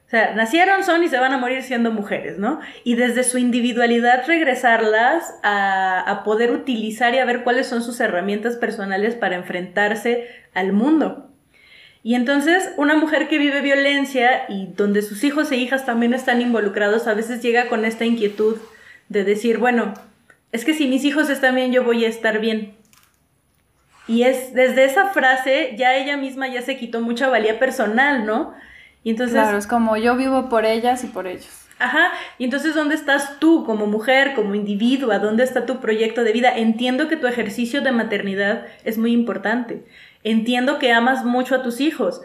O sea, nacieron, son y se van a morir siendo mujeres, ¿no? Y desde su individualidad regresarlas a, a, poder utilizar y a ver cuáles son sus herramientas personales para enfrentarse al mundo. Y entonces una mujer que vive violencia y donde sus hijos e hijas también están involucrados, a veces llega con esta inquietud de decir, bueno, es que si mis hijos están bien, yo voy a estar bien. Y es desde esa frase ya ella misma ya se quitó mucha valía personal, ¿no? Y entonces... Claro, es como yo vivo por ellas y por ellos. Ajá, y entonces ¿dónde estás tú como mujer, como individuo? ¿Dónde está tu proyecto de vida? Entiendo que tu ejercicio de maternidad es muy importante. Entiendo que amas mucho a tus hijos,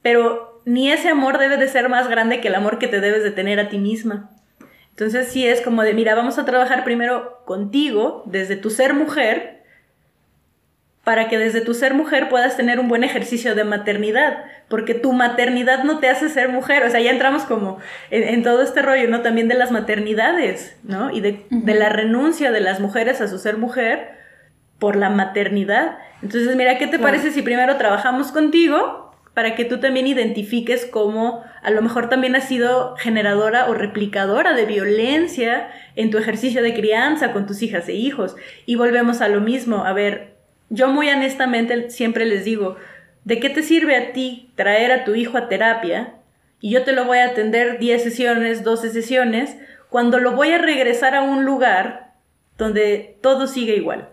pero ni ese amor debe de ser más grande que el amor que te debes de tener a ti misma. Entonces sí es como de, mira, vamos a trabajar primero contigo, desde tu ser mujer, para que desde tu ser mujer puedas tener un buen ejercicio de maternidad, porque tu maternidad no te hace ser mujer, o sea, ya entramos como en, todo este rollo, ¿no? También de las maternidades, ¿no? Y de, de, la renuncia de las mujeres a su ser mujer por la maternidad. Entonces, mira, ¿qué te parece si primero trabajamos contigo para que tú también identifiques cómo a lo mejor también has sido generadora o replicadora de violencia en tu ejercicio de crianza con tus hijas e hijos? Y volvemos a lo mismo, a ver, yo muy honestamente siempre les digo, ¿de qué te sirve a ti traer a tu hijo a terapia y yo te lo voy a atender 10 sesiones, 12 sesiones, cuando lo voy a regresar a un lugar donde todo sigue igual?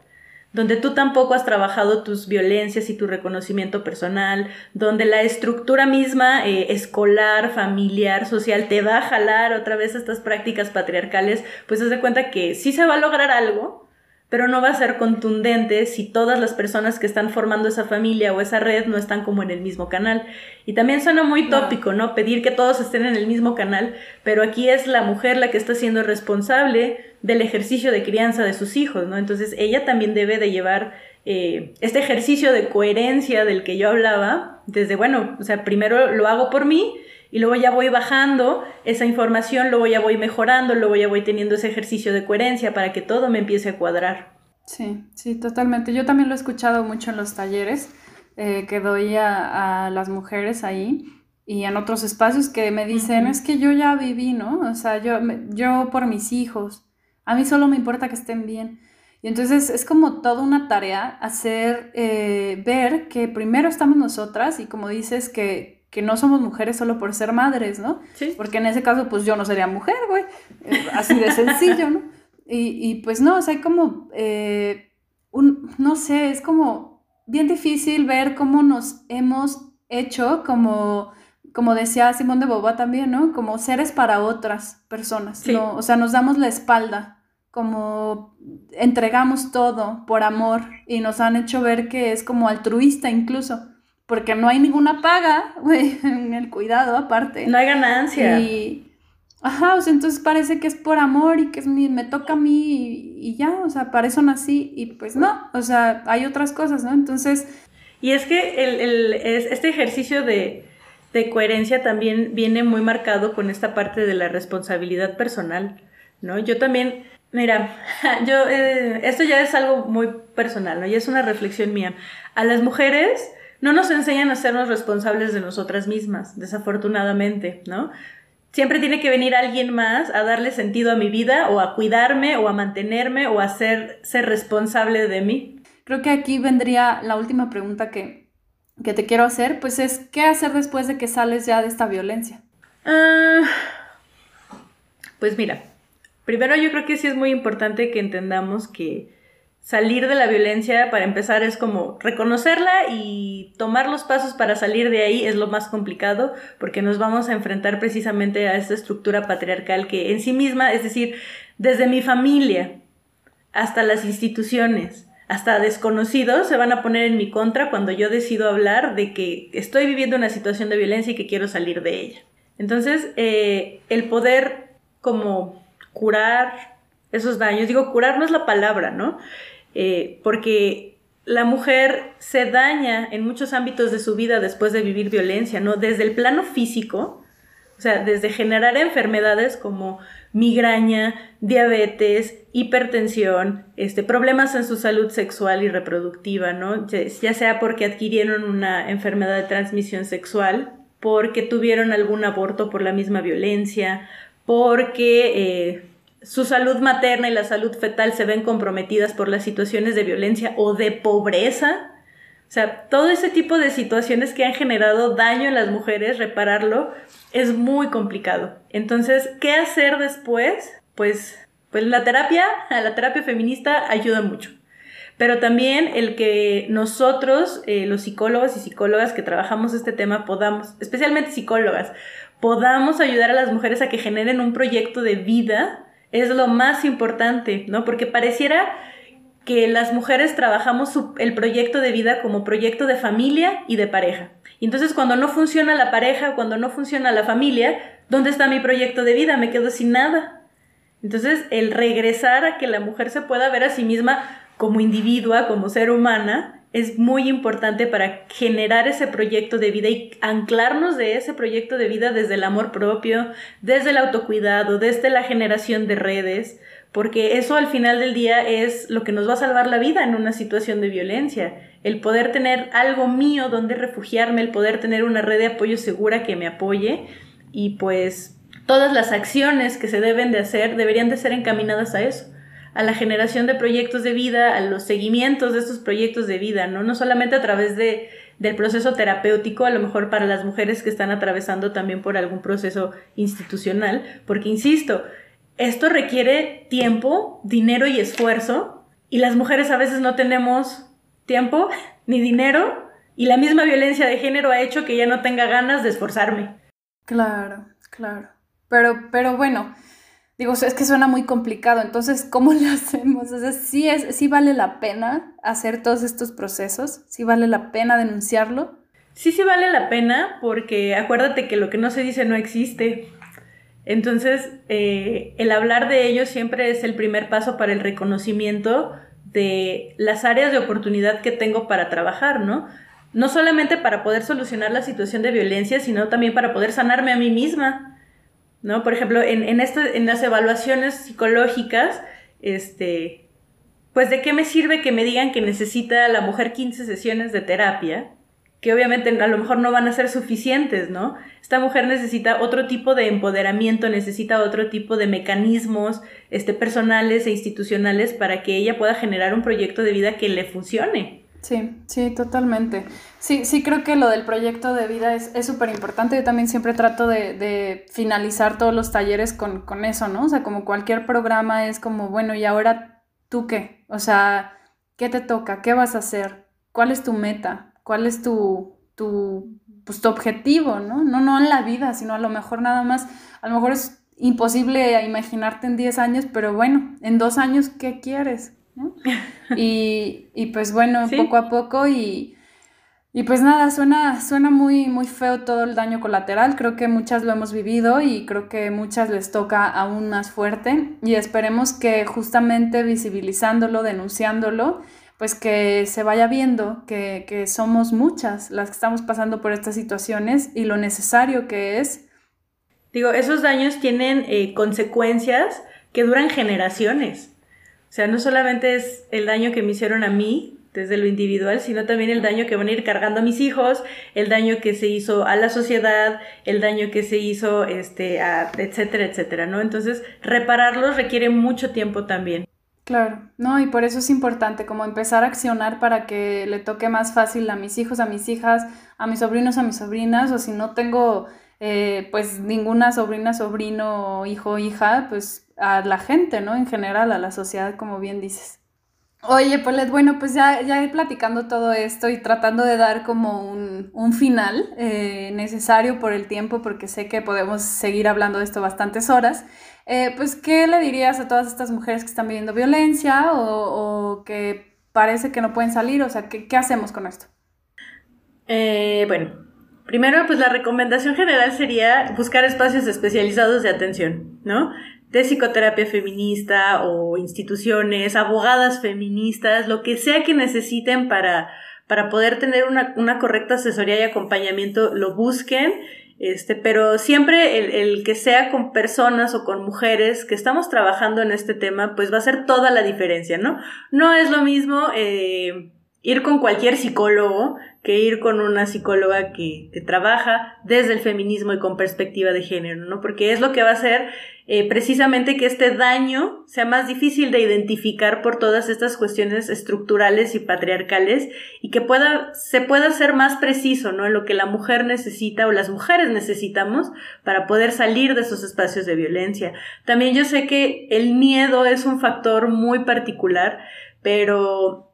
donde tú tampoco has trabajado tus violencias y tu reconocimiento personal, donde la estructura misma eh, escolar, familiar, social te va a jalar otra vez estas prácticas patriarcales, pues haz de cuenta que sí se va a lograr algo, pero no va a ser contundente si todas las personas que están formando esa familia o esa red no están como en el mismo canal. Y también suena muy tópico, ¿no? Pedir que todos estén en el mismo canal, pero aquí es la mujer la que está siendo responsable del ejercicio de crianza de sus hijos, ¿no? Entonces ella también debe de llevar eh, este ejercicio de coherencia del que yo hablaba, desde, bueno, o sea, primero lo hago por mí, y luego ya voy bajando esa información, luego ya voy mejorando, luego ya voy teniendo ese ejercicio de coherencia para que todo me empiece a cuadrar. Sí, sí, totalmente. Yo también lo he escuchado mucho en los talleres eh, que doy a, las mujeres ahí y en otros espacios que me dicen, es que yo ya viví, ¿no? O sea, yo, yo por mis hijos, a mí solo me importa que estén bien. Y entonces es como toda una tarea hacer, eh, ver que primero estamos nosotras y como dices que, que no somos mujeres solo por ser madres, ¿no? Sí. Porque en ese caso, pues yo no sería mujer, güey. Así de sencillo, ¿no? Y, pues no, o sea, hay como, eh, un, no sé, es como bien difícil ver cómo nos hemos hecho como, como decía Simón de Boba también, ¿no? Como seres para otras personas, ¿no? O sea, nos damos la espalda, como entregamos todo por amor y nos han hecho ver que es como altruista incluso porque no hay ninguna paga, (laughs) güey, en el cuidado aparte. No hay ganancia. Y, ajá, o sea, entonces parece que es por amor y que es mi, me toca a mí y, ya, o sea, para eso nací y pues no, o sea, hay otras cosas, ¿no? Entonces... Y es que el, el, este ejercicio de, de coherencia también viene muy marcado con esta parte de la responsabilidad personal, ¿no? Yo también... Mira, (laughs) yo, eh, esto ya es algo muy personal, ¿no? Y es una reflexión mía. A las mujeres no nos enseñan a sernos responsables de nosotras mismas, desafortunadamente, ¿no? Siempre tiene que venir alguien más a darle sentido a mi vida o a cuidarme o a mantenerme o a ser, ser responsable de mí. Creo que aquí vendría la última pregunta que, que te quiero hacer, pues es, ¿qué hacer después de que sales ya de esta violencia? Ah, pues mira, primero yo creo que sí es muy importante que entendamos que salir de la violencia, para empezar, es como reconocerla y tomar los pasos para salir de ahí es lo más complicado porque nos vamos a enfrentar precisamente a esta estructura patriarcal que en sí misma, es decir, desde mi familia hasta las instituciones, hasta desconocidos se van a poner en mi contra cuando yo decido hablar de que estoy viviendo una situación de violencia y que quiero salir de ella. Entonces, eh, el poder como curar esos daños, digo, curar no es la palabra, ¿no? Eh, porque la mujer se daña en muchos ámbitos de su vida después de vivir violencia, ¿no? Desde el plano físico, o sea, desde generar enfermedades como migraña, diabetes, hipertensión, este, problemas en su salud sexual y reproductiva, ¿no? Ya sea porque adquirieron una enfermedad de transmisión sexual, porque tuvieron algún aborto por la misma violencia, porque eh, su salud materna y la salud fetal se ven comprometidas por las situaciones de violencia o de pobreza. O sea, todo ese tipo de situaciones que han generado daño en las mujeres, repararlo es muy complicado. Entonces, ¿qué hacer después? Pues, pues la terapia, (laughs) la terapia feminista ayuda mucho pero también el que nosotros, eh, los psicólogos y psicólogas que trabajamos este tema, podamos, especialmente psicólogas, podamos ayudar a las mujeres a que generen un proyecto de vida, es lo más importante, ¿no? Porque pareciera que las mujeres trabajamos el proyecto de vida como proyecto de familia y de pareja. Y entonces cuando no funciona la pareja, cuando no funciona la familia, ¿dónde está mi proyecto de vida? Me quedo sin nada. Entonces, el regresar a que la mujer se pueda ver a sí misma como individua, como ser humana, es muy importante para generar ese proyecto de vida y anclarnos de ese proyecto de vida desde el amor propio, desde el autocuidado, desde la generación de redes, porque eso al final del día es lo que nos va a salvar la vida en una situación de violencia. El poder tener algo mío donde refugiarme, el poder tener una red de apoyo segura que me apoye y pues todas las acciones que se deben de hacer deberían de ser encaminadas a eso a la generación de proyectos de vida, a los seguimientos de estos proyectos de vida, ¿no? No solamente a través de, del proceso terapéutico, a lo mejor para las mujeres que están atravesando también por algún proceso institucional, porque insisto, esto requiere tiempo, dinero y esfuerzo, y las mujeres a veces no tenemos tiempo (laughs) ni dinero, y la misma violencia de género ha hecho que ya no tenga ganas de esforzarme. Claro, claro. Pero, pero bueno, Digo, es que suena muy complicado, entonces, ¿cómo (laughs) lo hacemos? O sea, ¿sí, es, ¿sí vale la pena hacer todos estos procesos? ¿Sí vale la pena denunciarlo? Sí, sí vale la pena, porque acuérdate que lo que no se dice no existe. Entonces, eh, el hablar de ello siempre es el primer paso para el reconocimiento de las áreas de oportunidad que tengo para trabajar, ¿no? No solamente para poder solucionar la situación de violencia, sino también para poder sanarme a mí misma ¿no? Por ejemplo, en, en, en las evaluaciones psicológicas, este, pues de qué me sirve que me digan que necesita la mujer 15 sesiones de terapia, que obviamente a lo mejor no van a ser suficientes, ¿no? Esta mujer necesita otro tipo de empoderamiento, necesita otro tipo de mecanismos este, personales e institucionales para que ella pueda generar un proyecto de vida que le funcione. Sí, sí, totalmente. Sí, sí creo que lo del proyecto de vida es súper importante. Yo también siempre trato de, de, finalizar todos los talleres con, con eso, ¿no? O sea, como cualquier programa es como, bueno, ¿y ahora tú qué? O sea, ¿qué te toca? ¿Qué vas a hacer? ¿Cuál es tu meta? ¿Cuál es tu, tu, pues, tu objetivo, ¿no? No, no en la vida, sino a lo mejor nada más, a lo mejor es imposible imaginarte en 10 años, pero bueno, en dos años, ¿qué quieres? (laughs) Y, y, pues bueno, poco a poco y, y, pues nada, suena, suena muy, muy feo todo el daño colateral, creo que muchas lo hemos vivido y creo que muchas les toca aún más fuerte y esperemos que justamente visibilizándolo, denunciándolo, pues que se vaya viendo que, que somos muchas las que estamos pasando por estas situaciones y lo necesario que es. Digo, esos daños tienen eh, consecuencias que duran generaciones. O sea, no solamente es el daño que me hicieron a mí desde lo individual, sino también el daño que van a ir cargando a mis hijos, el daño que se hizo a la sociedad, el daño que se hizo, este, etcétera, etcétera, ¿no? Entonces, repararlos requiere mucho tiempo también. Claro, no, y por eso es importante como empezar a accionar para que le toque más fácil a mis hijos, a mis hijas, a mis sobrinos, a mis sobrinas, o si no tengo eh, pues ninguna sobrina, sobrino, hijo, hija, pues a la gente, ¿no? En general, a la sociedad, como bien dices. Oye, Paulette, bueno, pues ya, ya platicando todo esto y tratando de dar como un, un final eh, necesario por el tiempo, porque sé que podemos seguir hablando de esto bastantes horas, eh, pues, ¿qué le dirías a todas estas mujeres que están viviendo violencia o, o que parece que no pueden salir? O sea, ¿qué, qué hacemos con esto? bueno, Primero, pues la recomendación general sería buscar espacios especializados de atención, ¿no? De psicoterapia feminista o instituciones, abogadas feministas, lo que sea que necesiten para, para poder tener una, una correcta asesoría y acompañamiento, lo busquen. Este, pero siempre el, el, que sea con personas o con mujeres que estamos trabajando en este tema, pues va a ser toda la diferencia, ¿no? No es lo mismo eh, ir con cualquier psicólogo que ir con una psicóloga que, trabaja desde el feminismo y con perspectiva de género, ¿no? Porque es lo que va a hacer eh, precisamente que este daño sea más difícil de identificar por todas estas cuestiones estructurales y patriarcales y que pueda, se pueda ser más preciso, ¿no? En lo que la mujer necesita o las mujeres necesitamos para poder salir de esos espacios de violencia. También yo sé que el miedo es un factor muy particular, pero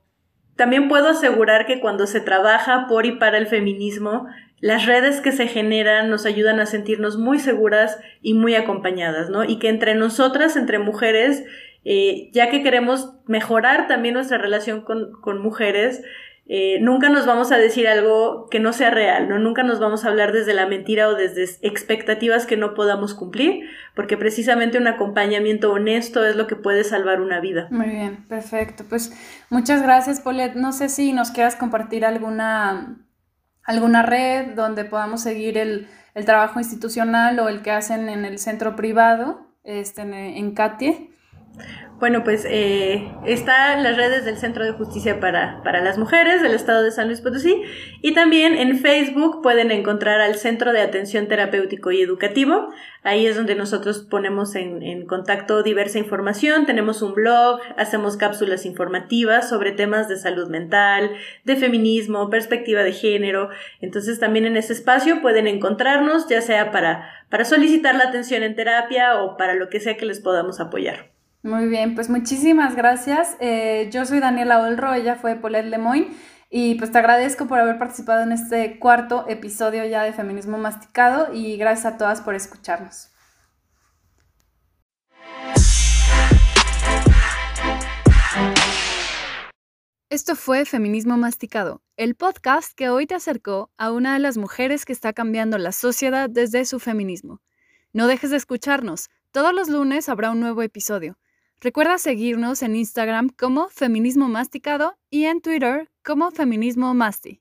también puedo asegurar que cuando se trabaja por y para el feminismo, las redes que se generan nos ayudan a sentirnos muy seguras y muy acompañadas, ¿no? Y que entre nosotras, entre mujeres, eh, ya que queremos mejorar también nuestra relación con, con mujeres, eh, nunca nos vamos a decir algo que no sea real, ¿no? Nunca nos vamos a hablar desde la mentira o desde expectativas que no podamos cumplir, porque precisamente un acompañamiento honesto es lo que puede salvar una vida. Muy bien, perfecto. Pues muchas gracias, Paulette. No sé si nos quieras compartir alguna, alguna red donde podamos seguir el, trabajo institucional o el que hacen en el centro privado, este, en, en. Bueno, pues eh, están las redes del Centro de Justicia para, para, las Mujeres del Estado de San Luis Potosí y también en Facebook pueden encontrar al Centro de Atención Terapéutico y Educativo. Ahí es donde nosotros ponemos en, en contacto diversa información. Tenemos un blog, hacemos cápsulas informativas sobre temas de salud mental, de feminismo, perspectiva de género. Entonces también en ese espacio pueden encontrarnos, ya sea para, para solicitar la atención en terapia o para lo que sea que les podamos apoyar. Muy bien, pues muchísimas gracias. Eh, yo soy Daniela Olro, ella fue Paulette Lemoyne y pues te agradezco por haber participado en este cuarto episodio ya de Feminismo Masticado y gracias a todas por escucharnos. Esto fue Feminismo Masticado, el podcast que hoy te acercó a una de las mujeres que está cambiando la sociedad desde su feminismo. No dejes de escucharnos, todos los lunes habrá un nuevo episodio. Recuerda seguirnos en Instagram como Feminismo Masticado y en Twitter como Feminismo Masti.